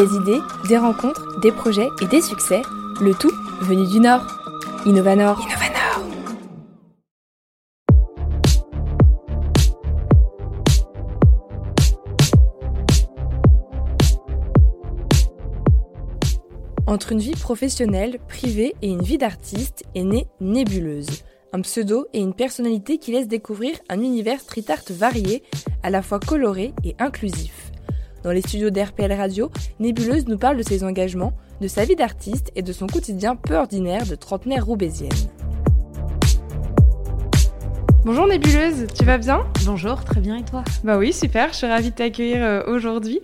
Des idées, des rencontres, des projets et des succès, le tout venu du Nord. Innovanor. Innovanor. Entre une vie professionnelle, privée et une vie d'artiste est née Nébuleuse, un pseudo et une personnalité qui laisse découvrir un univers street art varié, à la fois coloré et inclusif. Dans les studios d'RPL Radio, Nébuleuse nous parle de ses engagements, de sa vie d'artiste et de son quotidien peu ordinaire de trentenaire roubaisienne. Bonjour Nébuleuse, tu vas bien? Bonjour, très bien et toi? Bah oui, super, je suis ravie de t'accueillir euh, aujourd'hui.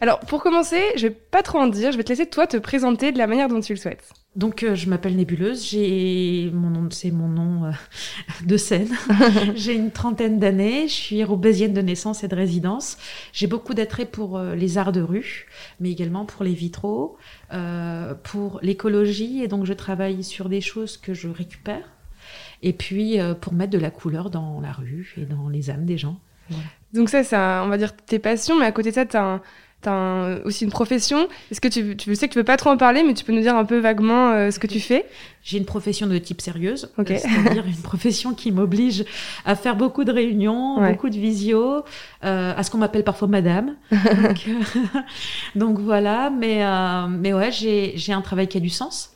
Alors pour commencer, je vais pas trop en dire, je vais te laisser toi te présenter de la manière dont tu le souhaites. Donc euh, je m'appelle Nébuleuse, j'ai mon nom, c'est mon nom euh, de scène. j'ai une trentaine d'années, je suis roubaisienne de naissance et de résidence. J'ai beaucoup d'attrait pour les arts de rue, mais également pour les vitraux, pour l'écologie, et donc je travaille sur des choses que je récupère et puis euh, pour mettre de la couleur dans la rue et dans les âmes des gens. Donc ça, c'est on va dire tes passions, mais à côté de ça, tu as, aussi une profession. Est-ce que tu, tu sais que tu veux pas trop en parler, mais tu peux nous dire un peu vaguement euh, ce que tu fais? J'ai une profession de type sérieuse, c'est-à-dire une profession qui m'oblige à faire beaucoup de réunions, beaucoup de visio, euh, à ce qu'on m'appelle parfois madame. donc, donc, voilà, mais, mais ouais, j'ai un travail qui a du sens.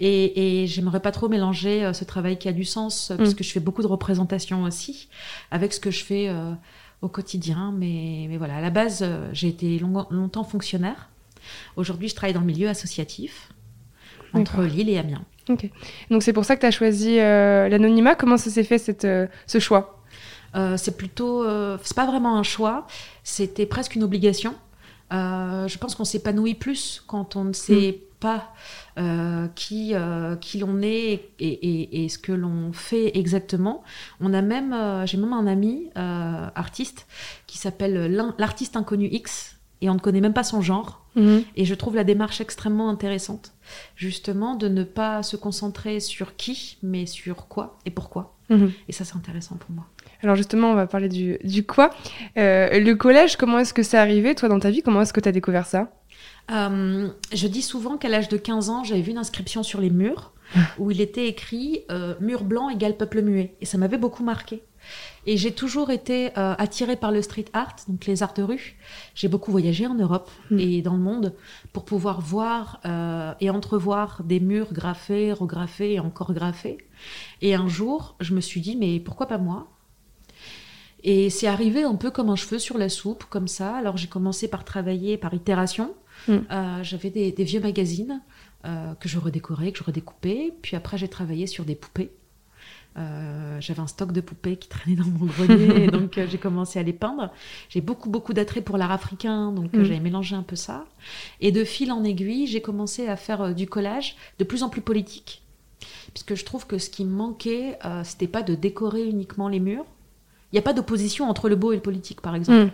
Et, et j'aimerais pas trop mélanger euh, ce travail qui a du sens, euh, mm. puisque je fais beaucoup de représentations aussi, avec ce que je fais euh, au quotidien. Mais, mais, voilà, à la base, j'ai été longtemps fonctionnaire. Aujourd'hui, je travaille dans le milieu associatif, entre Lille et Amiens. Ok. Donc c'est pour ça que tu as choisi l'anonymat. Comment ça s'est fait cette, ce choix? C'est plutôt, c'est pas vraiment un choix, c'était presque une obligation. Je pense qu'on s'épanouit plus quand on ne sait mm pas euh, qui, euh, qui l'on est et, et, ce que l'on fait exactement. On a même, euh, j'ai même un ami artiste qui s'appelle l'artiste inconnu X et on ne connaît même pas son genre. Mhm. Et je trouve la démarche extrêmement intéressante, justement, de ne pas se concentrer sur qui, mais sur quoi et pourquoi. Mhm. Et ça, c'est intéressant pour moi. Alors justement, on va parler du, du quoi. le collège, comment est-ce que c'est arrivé, toi, dans ta vie? Comment est-ce que tu as découvert ça? Euh, je dis souvent qu'à l'âge de 15 ans, j'avais vu une inscription sur les murs où il était écrit euh, mur blanc égale peuple muet. Et ça m'avait beaucoup marqué. Et j'ai toujours été euh, attirée par le street art, donc les arts de rue. J'ai beaucoup voyagé en Europe hmm. et dans le monde pour pouvoir voir et entrevoir des murs graffés, regraffés et encore graffés. Et un jour, je me suis dit, mais pourquoi pas moi? Et c'est arrivé un peu comme un cheveu sur la soupe, comme ça. Alors j'ai commencé par travailler par itération. Mm. Euh, j'avais des, vieux magazines euh, que je redécorais, que je redécoupais. Puis après, j'ai travaillé sur des poupées. Euh, j'avais un stock de poupées qui traînait dans mon grenier, donc j'ai commencé à les peindre. J'ai beaucoup, beaucoup d'attrait pour l'art africain, donc mm. j'avais mélangé un peu ça. Et de fil en aiguille, j'ai commencé à faire du collage de plus en plus politique, puisque je trouve que ce qui me manquait, c'était pas de décorer uniquement les murs. Il n'y a pas d'opposition entre le beau et le politique, par exemple. Mm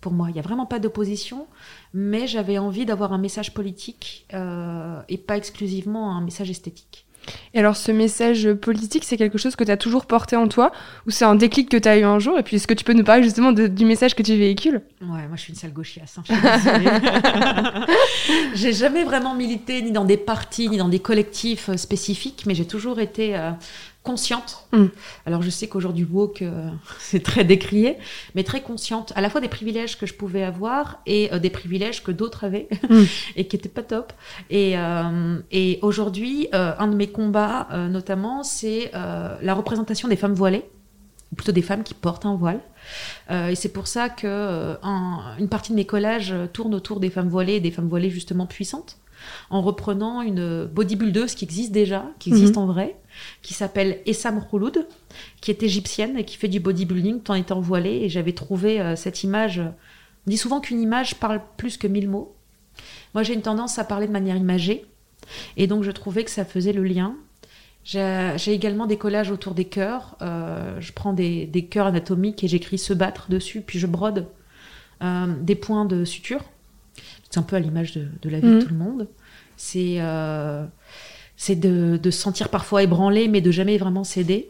pour moi. Il n'y a vraiment pas d'opposition, mais j'avais envie d'avoir un message politique euh, et pas exclusivement un message esthétique. Et alors, ce message politique, c'est quelque chose que tu as toujours porté en toi ou c'est un déclic que tu as eu un jour Et puis, est-ce que tu peux nous parler justement du message que tu véhicules? Ouais, moi, je suis une sale gauchiasse. Hein, j'ai jamais vraiment milité ni dans des partis, ni dans des collectifs euh, spécifiques, mais j'ai toujours été euh, consciente. Mm. Alors je sais qu'aujourd'hui woke euh, c'est très décrié, mais très consciente à la fois des privilèges que je pouvais avoir et euh, des privilèges que d'autres avaient mm. et qui étaient pas top. Et, euh, et aujourd'hui, un de mes combats notamment, c'est la représentation des femmes voilées, ou plutôt des femmes qui portent un voile. et c'est pour ça que une partie de mes collages tourne autour des femmes voilées, des femmes voilées justement puissantes en reprenant une bodybuildeuse qui existe déjà, qui existe mm-hmm. en vrai, qui s'appelle Essam Khouloud, qui est égyptienne et qui fait du bodybuilding tout en étant voilée. Et j'avais trouvé euh, cette image. On dit souvent qu'une image parle plus que mille mots. Moi, j'ai une tendance à parler de manière imagée. Et donc, je trouvais que ça faisait le lien. J'ai également des collages autour des cœurs. Euh, je prends des, cœurs anatomiques et j'écris se battre dessus, puis je brode euh, des points de suture. C'est un peu à l'image de, la vie de mmh. tout le monde. C'est c'est de, se sentir parfois ébranlé, mais de jamais vraiment céder.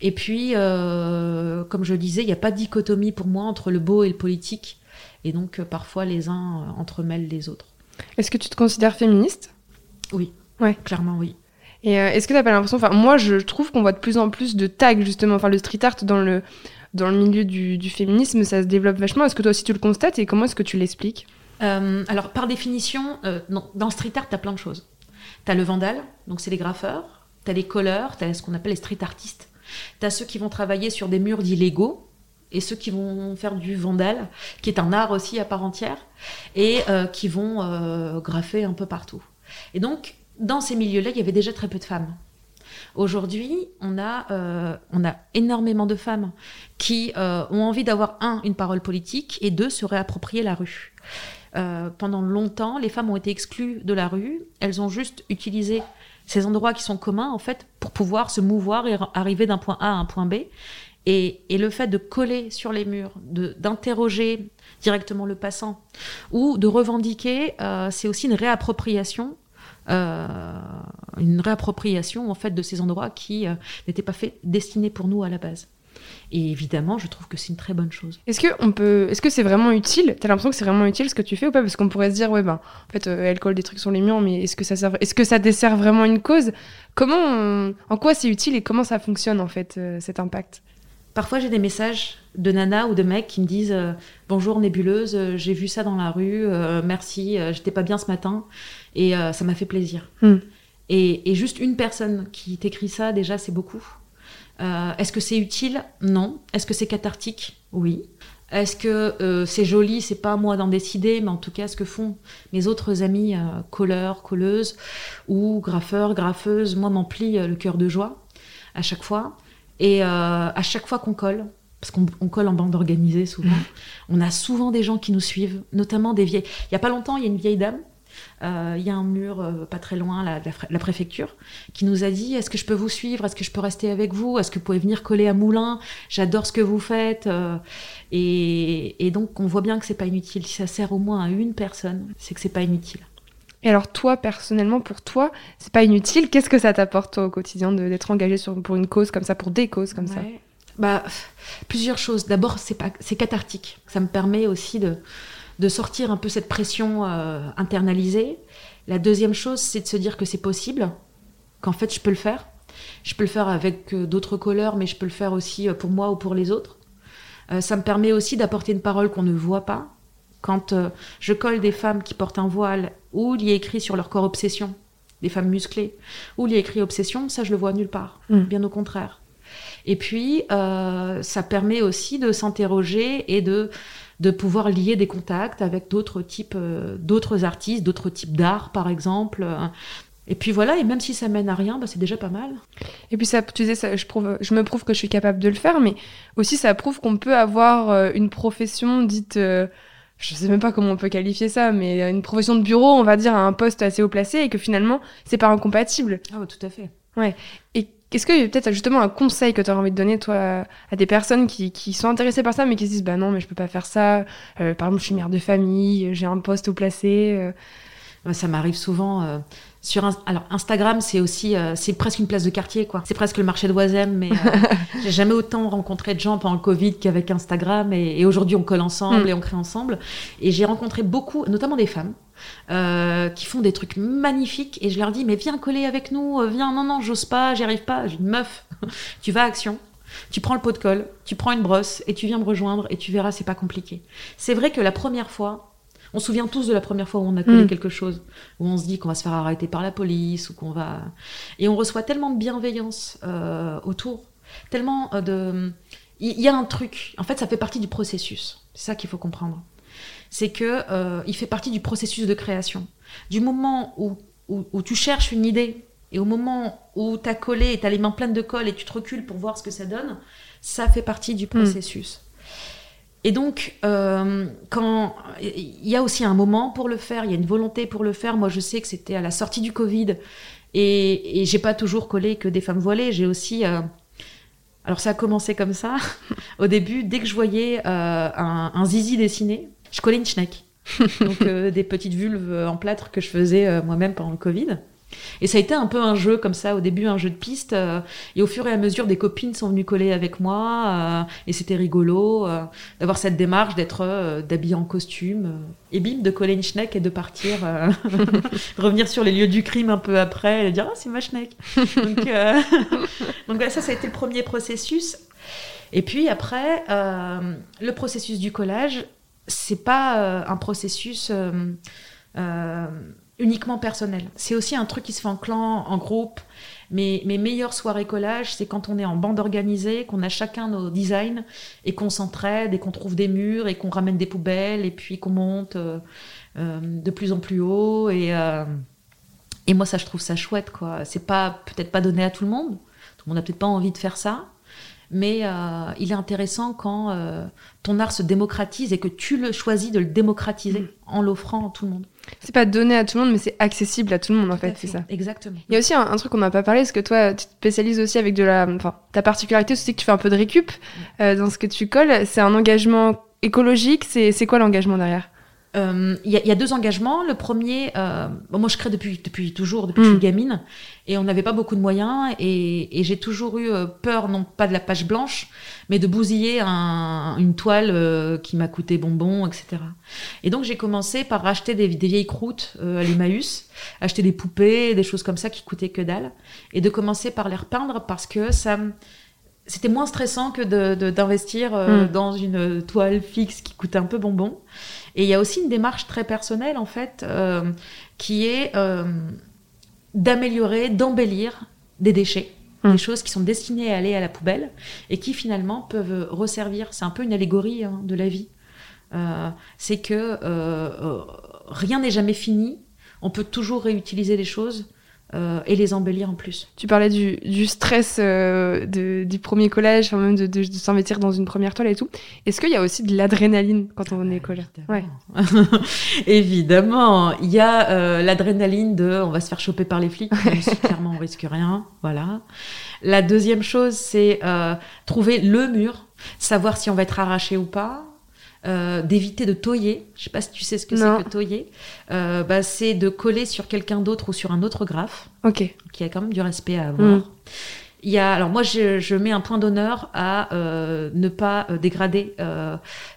Et puis, euh, comme je le disais, il n'y a pas de dichotomie pour moi entre le beau et le politique. Et donc, euh, parfois, les uns euh, entremêlent les autres. Est-ce que tu te considères féministe? Oui. Ouais. Clairement, oui. Et euh, est-ce que tu n'as pas l'impression, enfin moi je trouve qu'on voit de plus en plus de tags justement, enfin le street art dans le, dans le milieu du, du féminisme, ça se développe vachement. Est-ce que toi aussi tu le constates? Et comment est-ce que tu l'expliques? Euh, Alors par définition, euh, dans le street art, tu as plein de choses. Tu as le vandal, donc c'est les graffeurs, tu as les colleurs, tu as ce qu'on appelle les street artistes, tu as ceux qui vont travailler sur des murs d'illégaux, et ceux qui vont faire du vandal, qui est un art aussi à part entière, et qui vont graffer un peu partout. Et donc, dans ces milieux-là, il y avait déjà très peu de femmes. Aujourd'hui, on a, euh, on a énormément de femmes qui euh, ont envie d'avoir, un, une parole politique, et deux, se réapproprier la rue. Euh, pendant longtemps, les femmes ont été exclues de la rue. Elles ont juste utilisé ces endroits qui sont communs, en fait, pour pouvoir se mouvoir et arriver d'un point A à un point B. Et, le fait de coller sur les murs, d'interroger directement le passant, ou de revendiquer, c'est aussi une réappropriation euh, une réappropriation en fait de ces endroits qui euh, n'étaient pas destinés pour nous à la base. Et évidemment, je trouve que c'est une très bonne chose. Est-ce que on peut, est-ce que c'est vraiment utile? T'as l'impression que c'est vraiment utile ce que tu fais ou pas? Parce qu'on pourrait se dire, ouais ben, en fait, euh, elle colle des trucs sur les murs, mais est-ce que ça sert, est-ce que ça dessert vraiment une cause? Comment, en quoi c'est utile et comment ça fonctionne en fait cet impact? Parfois, j'ai des messages de nana ou de mecs qui me disent Bonjour nébuleuse, j'ai vu ça dans la rue, merci, j'étais pas bien ce matin. Et euh, ça m'a fait plaisir. Hmm. Et, juste une personne qui t'écrit ça, déjà, c'est beaucoup. Euh, est-ce que c'est utile Non. Est-ce que c'est cathartique Oui. Est-ce que euh, c'est joli C'est pas à moi d'en décider, mais en tout cas, ce que font mes autres amis colleurs, colleuses ou graffeurs, graffeuses, moi, m'emplit le cœur de joie à chaque fois. Et à chaque fois qu'on colle, parce qu'on colle en bande organisée souvent, on a souvent des gens qui nous suivent, notamment des vieilles. Il y a pas longtemps, il y a une vieille dame euh, il y a un mur euh, pas très loin, la, la, préfecture, qui nous a dit est-ce que je peux vous suivre? Est-ce que je peux rester avec vous? Est-ce que vous pouvez venir coller à Moulin J'adore ce que vous faites. Euh, et, donc, on voit bien que c'est pas inutile. Si ça sert au moins à une personne, c'est que c'est pas inutile. Et alors, toi, personnellement, pour toi, c'est pas inutile. Qu'est-ce que ça t'apporte au quotidien d'être engagé sur, pour une cause comme ça, pour des causes comme ça? Bah, plusieurs choses. D'abord, c'est cathartique. Ça me permet aussi de, de sortir un peu cette pression euh, internalisée. La deuxième chose, c'est de se dire que c'est possible, qu'en fait je peux le faire. Je peux le faire avec euh, d'autres couleurs, mais je peux le faire aussi euh, pour moi ou pour les autres. ça me permet aussi d'apporter une parole qu'on ne voit pas. Quand je colle des femmes qui portent un voile, où il y a écrit sur leur corps obsession, des femmes musclées, où il y a écrit obsession, ça je le vois nulle part, mm. bien au contraire. Et puis, ça permet aussi de s'interroger et de de pouvoir lier des contacts avec d'autres types, euh, d'autres artistes, d'autres types d'art, par exemple. Et puis voilà, et même si ça mène à rien, bah, c'est déjà pas mal. Et puis ça, tu disais, ça, je, prouve, je me prouve que je suis capable de le faire, mais aussi ça prouve qu'on peut avoir euh, une profession dite, euh, je sais même pas comment on peut qualifier ça, mais une profession de bureau, on va dire, à un poste assez haut placé, et que finalement, c'est pas incompatible. Ah tout à fait. Ouais. Et est-ce a peut-être justement un conseil que tu aurais envie de donner, toi, à des personnes qui, sont intéressées par ça, mais qui se disent, bah non, mais je peux pas faire ça. Euh, par exemple, je suis mère de famille, j'ai un poste où placé. Euh. Ça m'arrive souvent. Euh, sur alors Instagram, c'est aussi, c'est presque une place de quartier, quoi. C'est presque le marché de Oisem, mais j'ai jamais autant rencontré de gens pendant le Covid qu'avec Instagram. Et, aujourd'hui, on colle ensemble mm. et on crée ensemble. Et j'ai rencontré beaucoup, notamment des femmes, euh, qui font des trucs magnifiques et je leur dis mais viens coller avec nous, euh, viens non non j'ose pas, j'y arrive pas, j'ai une meuf, tu vas à Action, tu prends le pot de colle, tu prends une brosse et tu viens me rejoindre et tu verras c'est pas compliqué. C'est vrai que la première fois, on se souvient tous de la première fois où on a collé mm. quelque chose, où on se dit qu'on va se faire arrêter par la police ou qu'on va et on reçoit tellement de bienveillance euh, autour, tellement de il y a un truc. En fait, ça fait partie du processus. C'est ça qu'il faut comprendre c'est que euh, il fait partie du processus de création. Du moment où, où, tu cherches une idée et au moment où tu as collé et tu as les mains pleines de colle et tu te recules pour voir ce que ça donne, ça fait partie du hmm. processus. Et donc, euh, quand il y a aussi un moment pour le faire, il y a une volonté pour le faire. Moi, je sais que c'était à la sortie du Covid et, et j'ai pas toujours collé que des femmes voilées. J'ai aussi euh, alors ça a commencé comme ça. Au début, dès que je voyais un, un, zizi dessiné, je collais une schneck. donc euh, des petites vulves en plâtre que je faisais euh, moi-même pendant le Covid. Et ça a été un peu un jeu comme ça, au début un jeu de piste, euh, et au fur et à mesure des copines sont venues coller avec moi, euh, et c'était rigolo euh, d'avoir cette démarche d'être d'habiller en costume, et bim, de coller une schneck et de partir, revenir sur les lieux du crime un peu après, et dire ah c'est ma schneck. donc, donc ça, ça a été le premier processus. Et puis après, le processus du collage, c'est pas un processus uniquement personnel. C'est aussi un truc qui se fait en clan, en groupe. Mais mes meilleures soirées collage, c'est quand on est en bande organisée, qu'on a chacun nos designs et qu'on s'entraide et qu'on trouve des murs et qu'on ramène des poubelles et puis qu'on monte euh, euh, de plus en plus haut. Et, euh, et moi, ça, je trouve ça chouette, quoi. C'est pas peut-être pas donné à tout le monde. Tout le monde n'a peut-être pas envie de faire ça. Mais il est intéressant quand ton art se démocratise et que tu le choisis de le démocratiser mm. en l'offrant à tout le monde. C'est pas donné à tout le monde, mais c'est accessible à tout le monde, en fait, c'est ça. Exactement. Il y a aussi un, truc qu'on n'a pas parlé, c'est que toi, tu te spécialises aussi avec de la. Enfin, ta particularité, c'est que tu fais un peu de récup euh, dans ce que tu colles. C'est un engagement écologique. C'est quoi l'engagement derrière? Euh, il y, a deux engagements. Le premier, euh, moi je crée depuis, depuis toujours, depuis que je suis mm. gamine, et on n'avait pas beaucoup de moyens, et, j'ai toujours eu euh, peur, non pas de la page blanche, mais de bousiller une toile qui m'a coûté bonbon, etc. Et donc j'ai commencé par acheter des, vieilles croûtes à l'Emmaüs, acheter des poupées, des choses comme ça qui coûtaient que dalle, et de commencer par les repeindre parce que ça c'était moins stressant que d'investir de, mm. dans une toile fixe qui coûtait un peu bonbon. Et il y a aussi une démarche très personnelle, en fait, euh, qui est euh, d'améliorer, d'embellir des déchets. Hum. Des choses qui sont destinées à aller à la poubelle et qui finalement peuvent resservir. C'est un peu une allégorie hein, de la vie. Euh, c'est que rien n'est jamais fini. On peut toujours réutiliser les choses euh, et les embellir en plus. Tu parlais du, du stress euh, de, du premier collège, enfin même de, de, de s'investir dans une première toile et tout. Est-ce qu'il y a aussi de l'adrénaline quand on est collège? Ouais. Évidemment, il y a euh, l'adrénaline de on va se faire choper par les flics, clairement on risque rien, voilà. La deuxième chose, c'est trouver le mur, savoir si on va être arraché ou pas, euh, d'éviter de toyer. Je sais pas si tu sais ce que c'est que toyer. Euh, bah, c'est de coller sur quelqu'un d'autre ou sur un autre graphe. Ok. Qui a quand même du respect à avoir. Mm. Il y a, alors moi, je, je mets un point d'honneur à euh, ne pas dégrader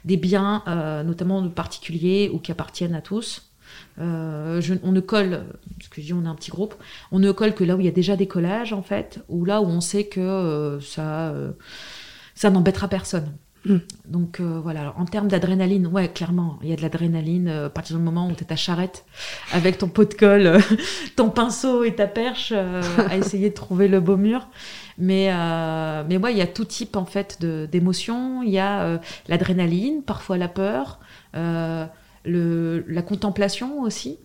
des biens, notamment de particuliers ou qui appartiennent à tous. Je, on ne colle, parce que je dis on est un petit groupe, on ne colle que là où il y a déjà des collages en fait, ou là où on sait que ça, ça n'embêtera personne. Mm. Donc euh, voilà, en termes d'adrénaline, ouais, clairement, il y a de l'adrénaline euh, à partir du moment où tu es ta charrette avec ton pot de colle, ton pinceau et ta perche euh, à essayer de trouver le beau mur. Mais, mais ouais, il y a tout type en fait d'émotions. Il y a l'adrénaline, parfois la peur, le, la contemplation aussi.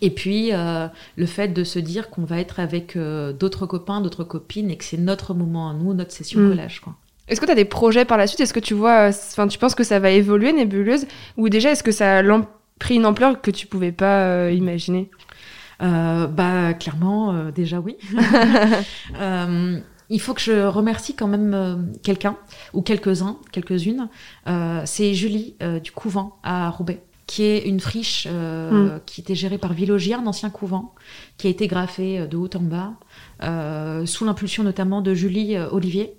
Et puis le fait de se dire qu'on va être avec d'autres copains, d'autres copines et que c'est notre moment à nous, notre session mm. collage. Quoi. Est-ce que tu as des projets par la suite? Est-ce que tu vois, enfin, tu penses que ça va évoluer, Nébuleuse? Ou déjà, est-ce que ça a pris une ampleur que tu pouvais pas euh, imaginer? Euh, Bah, clairement, euh, déjà oui. il faut que je remercie quand même quelqu'un, ou quelques-uns, quelques-unes. C'est Julie du couvent à Roubaix qui est une friche mm. qui était gérée par Villogière, un ancien couvent, qui a été graffée de haut en bas, sous l'impulsion notamment de Julie Olivier,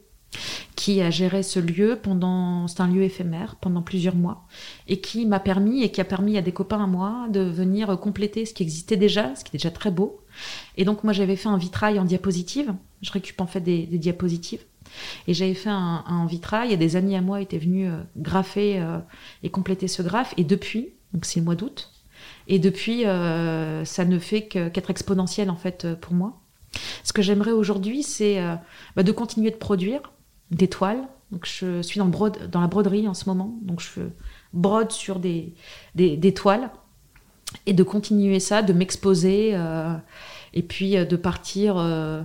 qui a géré ce lieu pendant, c'est un lieu éphémère, pendant plusieurs mois, et qui m'a permis, et qui a permis à des copains à moi de venir compléter ce qui existait déjà, ce qui est déjà très beau. Et donc moi j'avais fait un vitrail en diapositive, je récupère en fait des, diapositives, et j'avais fait un, vitrail, et des amis à moi étaient venus euh, graffer euh, et compléter ce graphe, et depuis, donc c'est le mois d'août, et depuis euh, ça ne fait qu'être exponentiel en fait pour moi. Ce que j'aimerais aujourd'hui, c'est bah, de continuer de produire, des toiles. Donc je suis dans, brode, dans la broderie en ce moment, donc je brode sur des, des, toiles et de continuer ça, de m'exposer euh, et puis euh, de partir euh,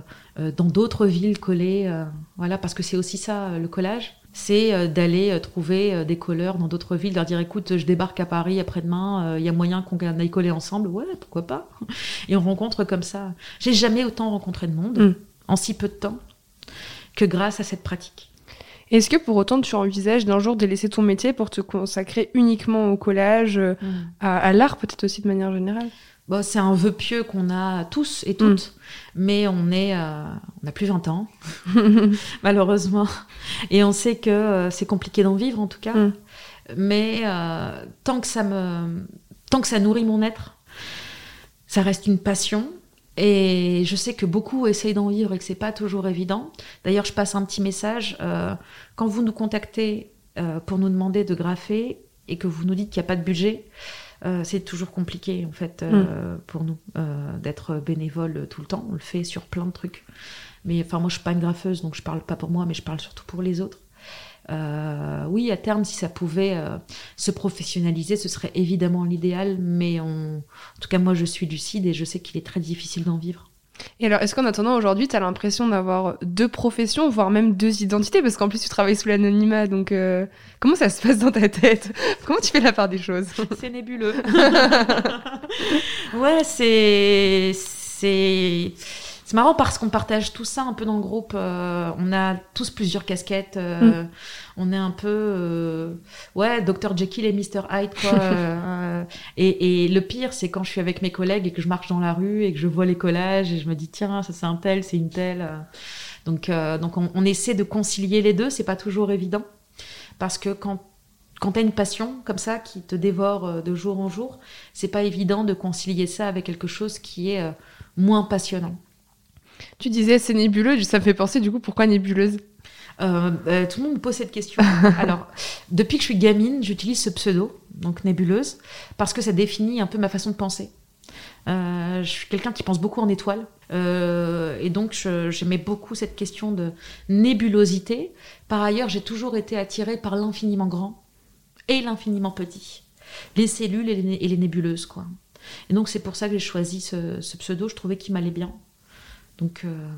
dans d'autres villes coller. voilà, parce que c'est aussi ça le collage. C'est d'aller trouver des colleurs dans d'autres villes, leur dire écoute, je débarque à Paris après-demain, il y a moyen qu'on aille coller ensemble. Ouais, pourquoi pas Et on rencontre comme ça. J'ai jamais autant rencontré de monde mm. en si peu de temps que grâce à cette pratique. Est-ce que pour autant tu envisages d'un jour de laisser ton métier pour te consacrer uniquement au collage, euh, mm. à, l'art peut-être aussi de manière générale? Bon, c'est un vœu pieux qu'on a tous et toutes, mm. mais on est, euh, on a plus 20 ans, malheureusement, et on sait que euh, c'est compliqué d'en vivre en tout cas. Mm. Mais euh, tant que ça me, tant que ça nourrit mon être, ça reste une passion. Et je sais que beaucoup essayent d'en vivre et que c'est pas toujours évident. D'ailleurs, je passe un petit message. quand vous nous contactez pour nous demander de graffer et que vous nous dites qu'il n'y a pas de budget, euh, c'est toujours compliqué en fait euh, mm. pour nous euh, d'être bénévole tout le temps. On le fait sur plein de trucs. Mais enfin, moi, je suis pas une graffeuse, donc je parle pas pour moi, mais je parle surtout pour les autres. Oui, à terme, si ça pouvait se professionnaliser, ce serait évidemment l'idéal. Mais en tout cas, moi, je suis lucide et je sais qu'il est très difficile d'en vivre. Et alors, est-ce qu'en attendant, aujourd'hui, tu as l'impression d'avoir deux professions, voire même deux identités? Parce qu'en plus, tu travailles sous l'anonymat, donc euh, comment ça se passe dans ta tête? Comment tu fais la part des choses? C'est nébuleux. ouais, c'est... C'est c'est marrant parce qu'on partage tout ça un peu dans le groupe. Euh, on a tous plusieurs casquettes. Euh, mm. On est un peu, euh, ouais, Dr Jekyll et Mr Hyde, quoi. et, et, le pire, c'est quand je suis avec mes collègues et que je marche dans la rue et que je vois les collages et je me dis, tiens, ça c'est un tel, c'est une telle. Donc, donc on, on, essaie de concilier les deux. C'est pas toujours évident parce que quand quand tu as une passion comme ça qui te dévore de jour en jour, c'est pas évident de concilier ça avec quelque chose qui est moins passionnant. Tu disais c'est nébuleux, ça me fait penser du coup pourquoi nébuleuse? Euh, euh, tout le monde me pose cette question. Alors, depuis que je suis gamine, j'utilise ce pseudo, donc nébuleuse, parce que ça définit un peu ma façon de penser. Euh, je suis quelqu'un qui pense beaucoup en étoiles, et donc j'aimais beaucoup cette question de nébulosité. Par ailleurs, j'ai toujours été attirée par l'infiniment grand et l'infiniment petit, les cellules et les, nébuleuses, quoi. Et donc c'est pour ça que j'ai choisi ce, ce pseudo. Je trouvais qu'il m'allait bien. Donc, euh,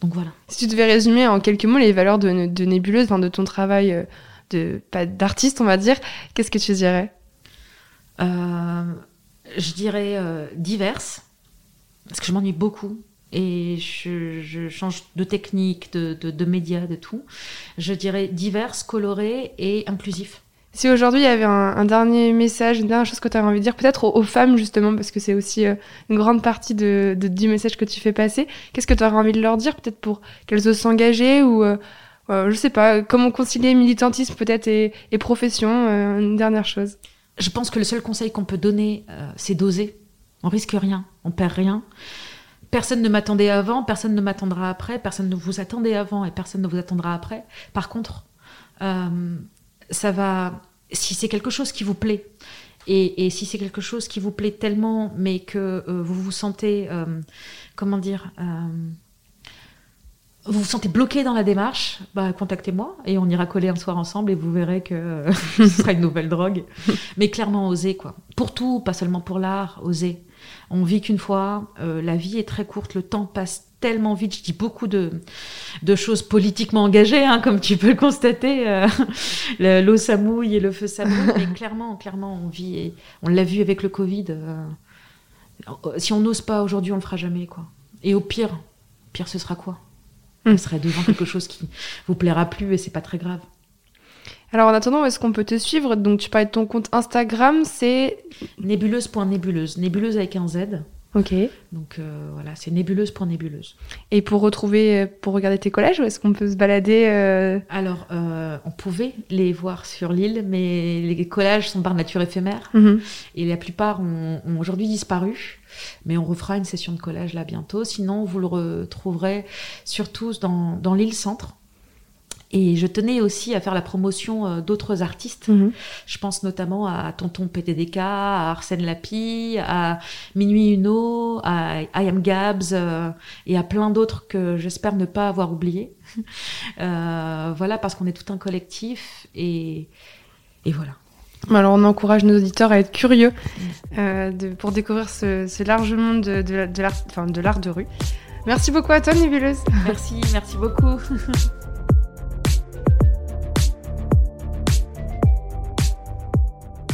donc voilà. Si tu devais résumer en quelques mots les valeurs de, Nébuleuse, de ton travail euh, de, pas d'artiste, on va dire, qu'est-ce que tu dirais? Euh, Je dirais diverses, parce que je m'ennuie beaucoup et je, change de technique, de, de, de médias, de tout. Je dirais diverses, colorées et inclusifs. Si aujourd'hui il y avait un, dernier message, une dernière chose que tu avais envie de dire, peut-être aux, femmes justement, parce que c'est aussi euh, une grande partie de, du message que tu fais passer, qu'est-ce que tu aurais envie de leur dire, peut-être pour qu'elles osent s'engager ou, euh, euh, je sais pas, comment concilier militantisme peut-être et, profession, une dernière chose Je pense que le seul conseil qu'on peut donner, c'est d'oser. On risque rien, on perd rien. Personne ne m'attendait avant, personne ne m'attendra après, personne ne vous attendait avant et personne ne vous attendra après. Par contre, ça va, si c'est quelque chose qui vous plaît, et, si c'est quelque chose qui vous plaît tellement, mais que euh, vous vous sentez, euh, comment dire, euh, vous vous sentez bloqué dans la démarche, bah, contactez-moi et on ira coller un soir ensemble et vous verrez que ce sera une nouvelle drogue. Mais clairement, osez, quoi. Pour tout, pas seulement pour l'art, osez. On vit qu'une fois, la vie est très courte, le temps passe tellement vite. Je dis beaucoup de, de choses politiquement engagées, hein, comme tu peux le constater. Euh, l'eau ça et le feu ça Mais clairement, clairement, on vit. Et on l'a vu avec le Covid. Euh, si on n'ose pas aujourd'hui, on le fera jamais, quoi. Et au pire, pire, ce sera quoi? Ce hmm. serait devant quelque chose qui vous plaira plus et c'est pas très grave. Alors en attendant, est-ce qu'on peut te suivre? Donc tu parlais de ton compte Instagram, c'est nébuleuse.nébuleuse, nébuleuse avec un Z. Ok. Donc euh, voilà, c'est nébuleuse pour nébuleuse. Et pour retrouver, pour regarder tes collages, où est-ce qu'on peut se balader euh Alors, euh, on pouvait les voir sur l'île, mais les collages sont par nature éphémères. Mhm. Et la plupart ont, ont aujourd'hui disparu. Mais on refera une session de collage là bientôt. Sinon, vous le retrouverez surtout dans, dans l'île centre. Et je tenais aussi à faire la promotion euh, d'autres artistes. Mhm. Je pense notamment à Tonton PTDK, à Arsène Lapi, à Minuit Uno, à I Am Gabs euh, et à plein d'autres que j'espère ne pas avoir oubliés. euh, voilà, parce qu'on est tout un collectif et, et voilà. Alors on encourage nos auditeurs à être curieux euh, de, pour découvrir ce, ce large monde de, de, de l'art de, de rue. Merci beaucoup à toi, Nébuleuse. Merci, merci beaucoup.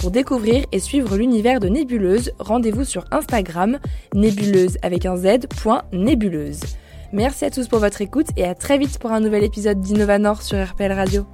Pour découvrir et suivre l'univers de Nébuleuse, rendez-vous sur Instagram, nébuleuse avec un Z. Merci à tous pour votre écoute et à très vite pour un nouvel épisode d'Innovanor sur RPL Radio.